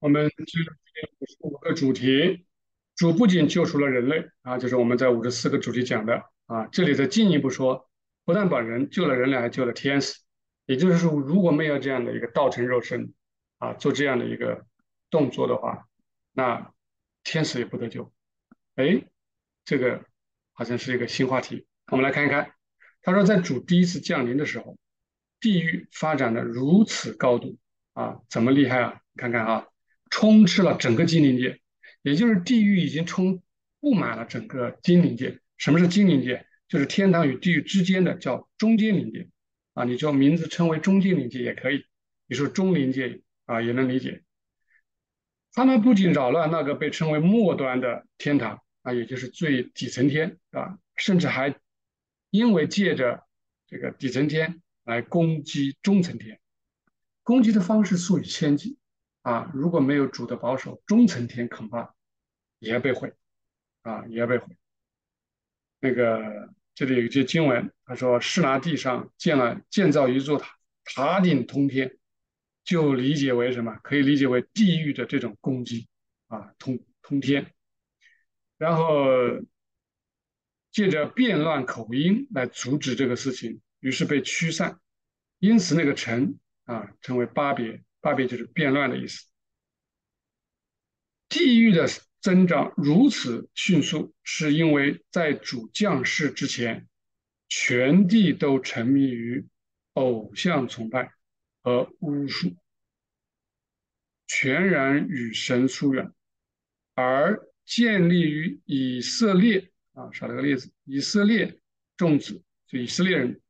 我们这五个主题，主不仅救赎了人类啊，就是我们在五十四个主题讲的啊。这里再进一步说，不但把人救了人类，还救了天使。也就是说，如果没有这样的一个道成肉身啊，做这样的一个动作的话，那天使也不得救。哎，这个好像是一个新话题。我们来看一看，他说，在主第一次降临的时候，地狱发展的如此高度啊，怎么厉害啊？看看啊。充斥了整个精灵界，也就是地狱已经充布满了整个精灵界。什么是精灵界？就是天堂与地狱之间的叫中间灵界啊，你叫名字称为中间灵界也可以，你说中灵界啊也能理解。他们不仅扰乱那个被称为末端的天堂啊，也就是最底层天啊，甚至还因为借着这个底层天来攻击中层天，攻击的方式数以千计。啊，如果没有主的保守，中层天恐怕也要被毁，啊，也要被毁。那个这里有一句经文，他说：“是拿地上建了建造一座塔，塔顶通天。”就理解为什么？可以理解为地狱的这种攻击啊，通通天。然后借着变乱口音来阻止这个事情，于是被驱散。因此，那个城啊，称为巴别。巴别就是变乱的意思。地狱的增长如此迅速，是因为在主降世之前，全地都沉迷于偶像崇拜和巫术，全然与神疏远。而建立于以色列啊，少了个例子，以色列众子，就以色列人，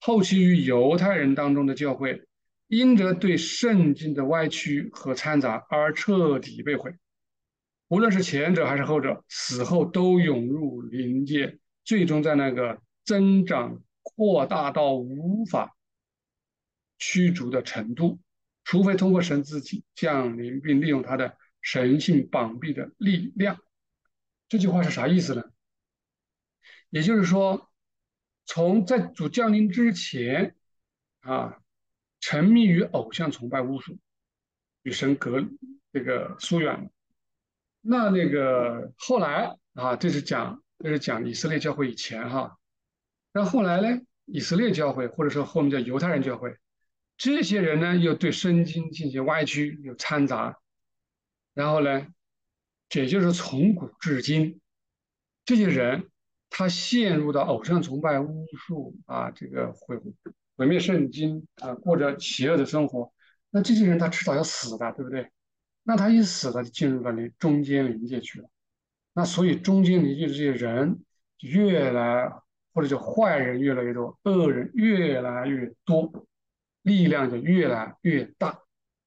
后期于犹太人当中的教会。因着对圣经的歪曲和掺杂而彻底被毁，无论是前者还是后者，死后都涌入灵界，最终在那个增长扩大到无法驱逐的程度，除非通过神自己降临并利用他的神性绑臂的力量。这句话是啥意思呢？也就是说，从在主降临之前啊。沉迷于偶像崇拜、巫术，与神隔这个疏远了。那那个后来啊，这是讲这是讲以色列教会以前哈。那后来呢，以色列教会或者说后面叫犹太人教会，这些人呢又对圣经进行歪曲，又掺杂。然后呢，也就是从古至今，这些人他陷入到偶像崇拜、巫术啊，这个会。毁灭圣经啊，过着邪恶的生活，那这些人他迟早要死的，对不对？那他一死了，就进入了那中间临界去了。那所以中间临界的这些人越来，或者叫坏人越来越多，恶人越来越多，力量就越来越大，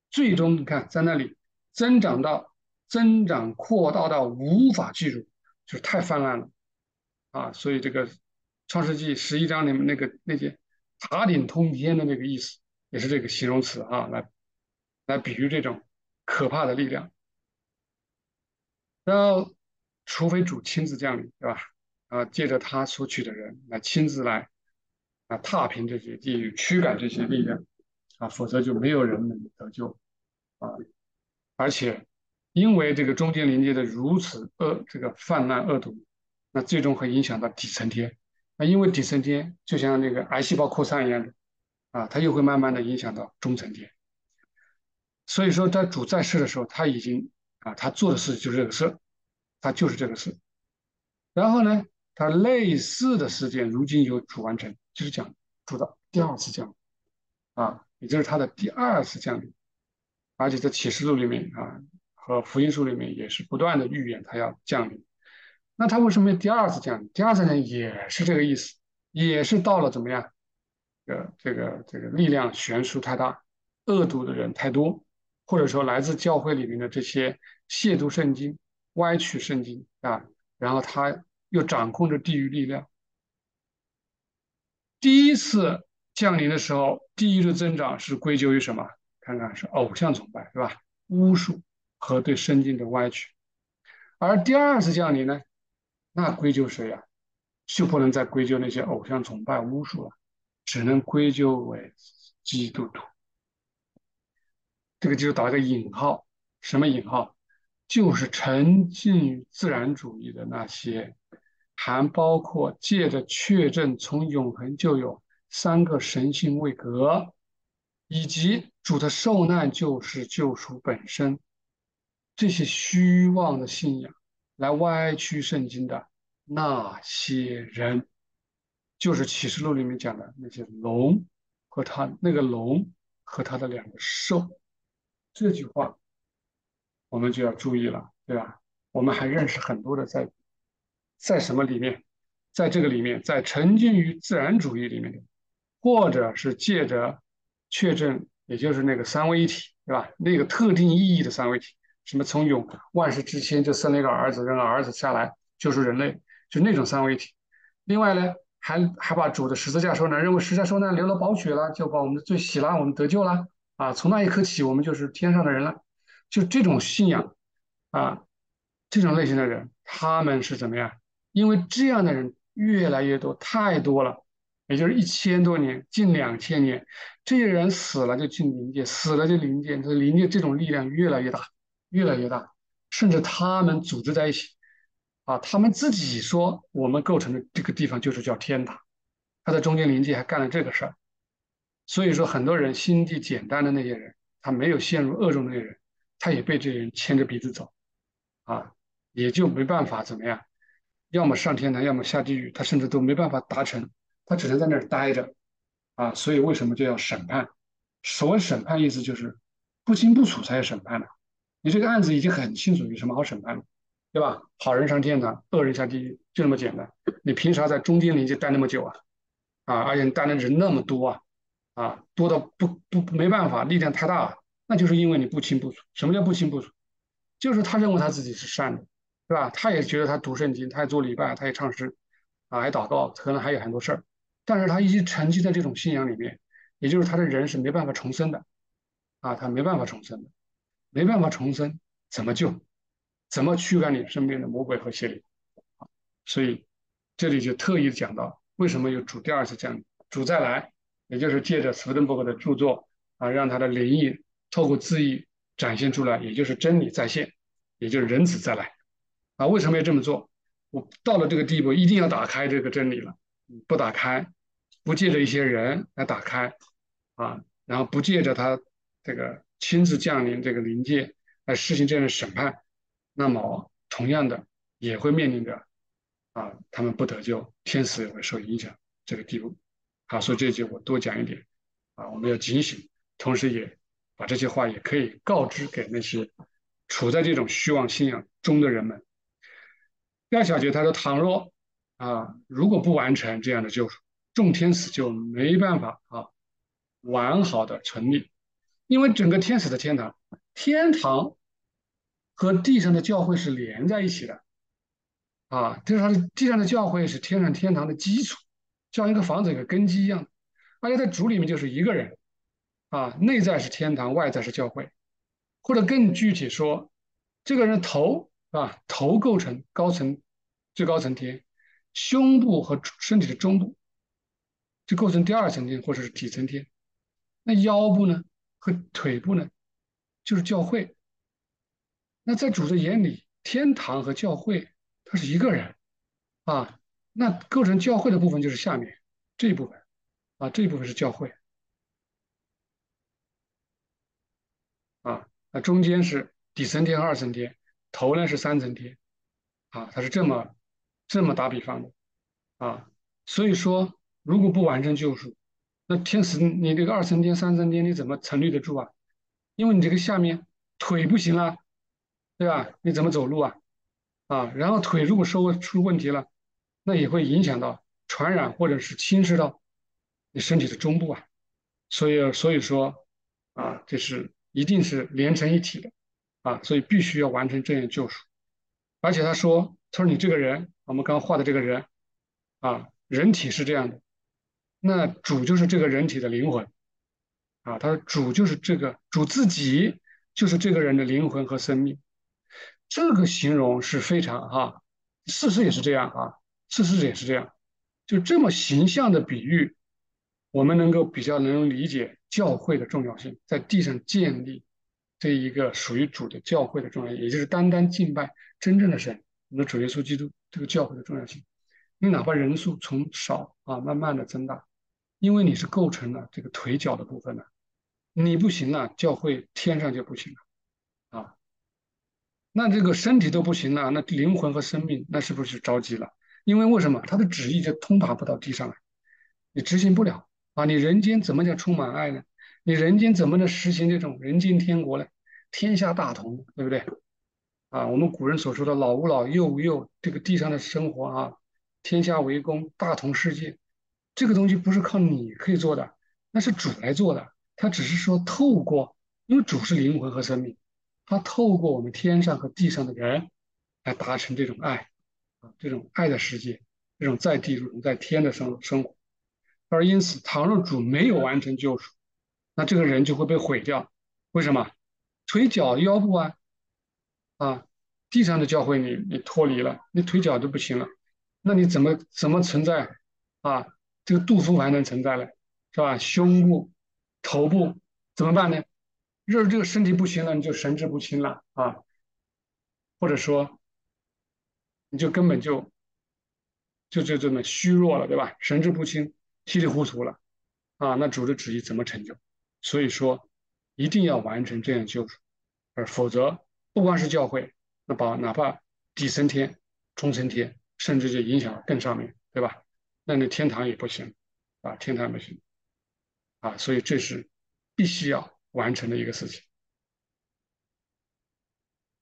最终你看在那里增长到增长扩大到无法记住，就是太泛滥了啊！所以这个创世纪十一章里面那个那些。塔顶通天的那个意思，也是这个形容词啊，来来比喻这种可怕的力量。然后，除非主亲自降临，对吧？啊，借着他所取的人来亲自来啊，踏平这些地狱，驱赶这些力量啊，否则就没有人能得救啊。而且，因为这个中间连接的如此恶，这个泛滥恶毒，那最终会影响到底层天。因为底层天就像那个癌细胞扩散一样的，啊，它又会慢慢的影响到中层天。所以说，在主在世的时候，他已经啊，他做的事就是这个事，他就是这个事。然后呢，他类似的事件如今由主完成，就是讲主的第二次降临，啊，也就是他的第二次降临。而且在启示录里面啊，和福音书里面也是不断的预言他要降临。那他为什么第二次降临？第二次降临也是这个意思，也是到了怎么样？呃，这个这个力量悬殊太大，恶毒的人太多，或者说来自教会里面的这些亵渎圣经、歪曲圣经啊，然后他又掌控着地狱力量。第一次降临的时候，地狱的增长是归咎于什么？看看是偶像崇拜，是吧？巫术和对圣经的歪曲。而第二次降临呢？那归咎谁呀？就不能再归咎那些偶像崇拜巫术了，只能归咎为基督徒。这个就打个引号什么引号？就是沉浸于自然主义的那些，还包括借着确证从永恒就有三个神性位格，以及主的受难就是救赎本身这些虚妄的信仰来歪曲圣经的那些人，就是启示录里面讲的那些龙和他那个龙和他的两个兽。这句话。我们就要注意了，对吧？我们还认识很多的在，在什么里面，在这个里面，在沉浸于自然主义里面，或者是借着确证，也就是那个三位一体，对吧？那个特定意义的三位一体，什么从永万世之前就生了一个儿子，让儿子下来就是人类，就那种三位一体。另外呢，还还把主的十字架受难，认为十字架受难流了宝血了，就把我们的罪洗了，我们得救了啊！从那一刻起，我们就是天上的人了。就这种信仰啊，这种类型的人，他们是怎么样？因为这样的人越来越多，太多了，也就是一千多年，近两千年，这些人死了就进灵界，死了就灵界，这灵界这种力量越来越大，越来越大，甚至他们组织在一起，啊，他们自己说我们构成的这个地方就是叫天堂，他在中间临界还干了这个事儿，所以说很多人心地简单的那些人，他没有陷入恶中的那些人。他也被这些人牵着鼻子走，啊，也就没办法怎么样，要么上天堂，要么下地狱，他甚至都没办法达成，他只能在那儿待着，啊，所以为什么就要审判？所谓审判，意思就是不清不楚才要审判的。你这个案子已经很清楚，有什么好审判的，对吧？好人上天堂，恶人下地狱，就这么简单。你凭啥在中间临界待那么久啊？啊，而且你待的人那么多啊，啊，多到不不没办法，力量太大了。那就是因为你不清不楚。什么叫不清不楚？就是他认为他自己是善的，对吧？他也觉得他读圣经，他也做礼拜，他也唱诗，啊，还祷告，可能还有很多事儿。但是他一直沉浸在这种信仰里面，也就是他的人是没办法重生的，啊，他没办法重生的，没办法重生，怎么救？怎么驱赶你身边的魔鬼和邪灵？所以这里就特意讲到，为什么有主第二次降临，主再来，也就是借着斯登伯格的著作啊，让他的灵异。透过字意展现出来，也就是真理再现，也就是人子再来啊！为什么要这么做？我到了这个地步，一定要打开这个真理了。不打开，不借着一些人来打开啊，然后不借着他这个亲自降临这个临界来实行这样的审判，那么同样的也会面临着啊，他们不得救，天使也会受影响这个地步。好，所以这句我多讲一点啊，我们要警醒，同时也。把这些话也可以告知给那些处在这种虚妄信仰中的人们。第二小节他说：“倘若啊，如果不完成这样的救赎，众天使就没办法啊完好的成立，因为整个天使的天堂，天堂和地上的教会是连在一起的。啊，就是它的地上的教会是天上天堂的基础，像一个房子一个根基一样，而且在主里面就是一个人。”啊，内在是天堂，外在是教会，或者更具体说，这个人头啊，头构成高层最高层天，胸部和身体的中部就构成第二层天或者是底层天，那腰部呢和腿部呢就是教会。那在主的眼里，天堂和教会它是一个人啊，那构成教会的部分就是下面这一部分啊，这一部分是教会。啊，那中间是底层天二层天，头呢是三层天，啊，它是这么这么打比方的，啊，所以说如果不完成救赎，那天使你这个二层天、三层天你怎么成立得住啊？因为你这个下面腿不行啊，对吧？你怎么走路啊？啊，然后腿如果受出问题了，那也会影响到传染或者是侵蚀到你身体的中部啊，所以所以说啊，这是。一定是连成一体的，啊，所以必须要完成这样救赎。而且他说，他说你这个人，我们刚画的这个人，啊，人体是这样的，那主就是这个人体的灵魂，啊，他说主就是这个主自己就是这个人的灵魂和生命。这个形容是非常哈，事实也是这样啊，事实也是这样，就这么形象的比喻。我们能够比较能理解教会的重要性，在地上建立这一个属于主的教会的重要性，也就是单单敬拜真正的神，我们的主耶稣基督这个教会的重要性。你哪怕人数从少啊慢慢的增大，因为你是构成了这个腿脚的部分的，你不行了，教会天上就不行了啊。那这个身体都不行了，那灵魂和生命那是不是着急了？因为为什么他的旨意就通达不到地上来，你执行不了啊？你人间怎么叫充满爱呢？你人间怎么能实行这种人间天国呢？天下大同，对不对？啊，我们古人所说的老吾老，幼吾幼，这个地上的生活啊，天下为公，大同世界，这个东西不是靠你可以做的，那是主来做的。他只是说透过，因为主是灵魂和生命，他透过我们天上和地上的人来达成这种爱啊，这种爱的世界，这种在地如同在天的生生活。而因此，倘若主没有完成救赎，那这个人就会被毁掉，为什么？腿脚腰部啊，啊，地上的教会你你脱离了，你腿脚都不行了，那你怎么怎么存在啊？这个肚腹还能存在了，是吧？胸部、头部怎么办呢？若是这个身体不行了，你就神志不清了啊，或者说你就根本就就就这么虚弱了，对吧？神志不清、稀里糊涂了啊，那主的旨意怎么成就？所以说，一定要完成这样救赎，而否则，不光是教会，那把哪怕底升天、中升天，甚至就影响更上面对吧？那你天堂也不行，啊，天堂不行，啊，所以这是必须要完成的一个事情。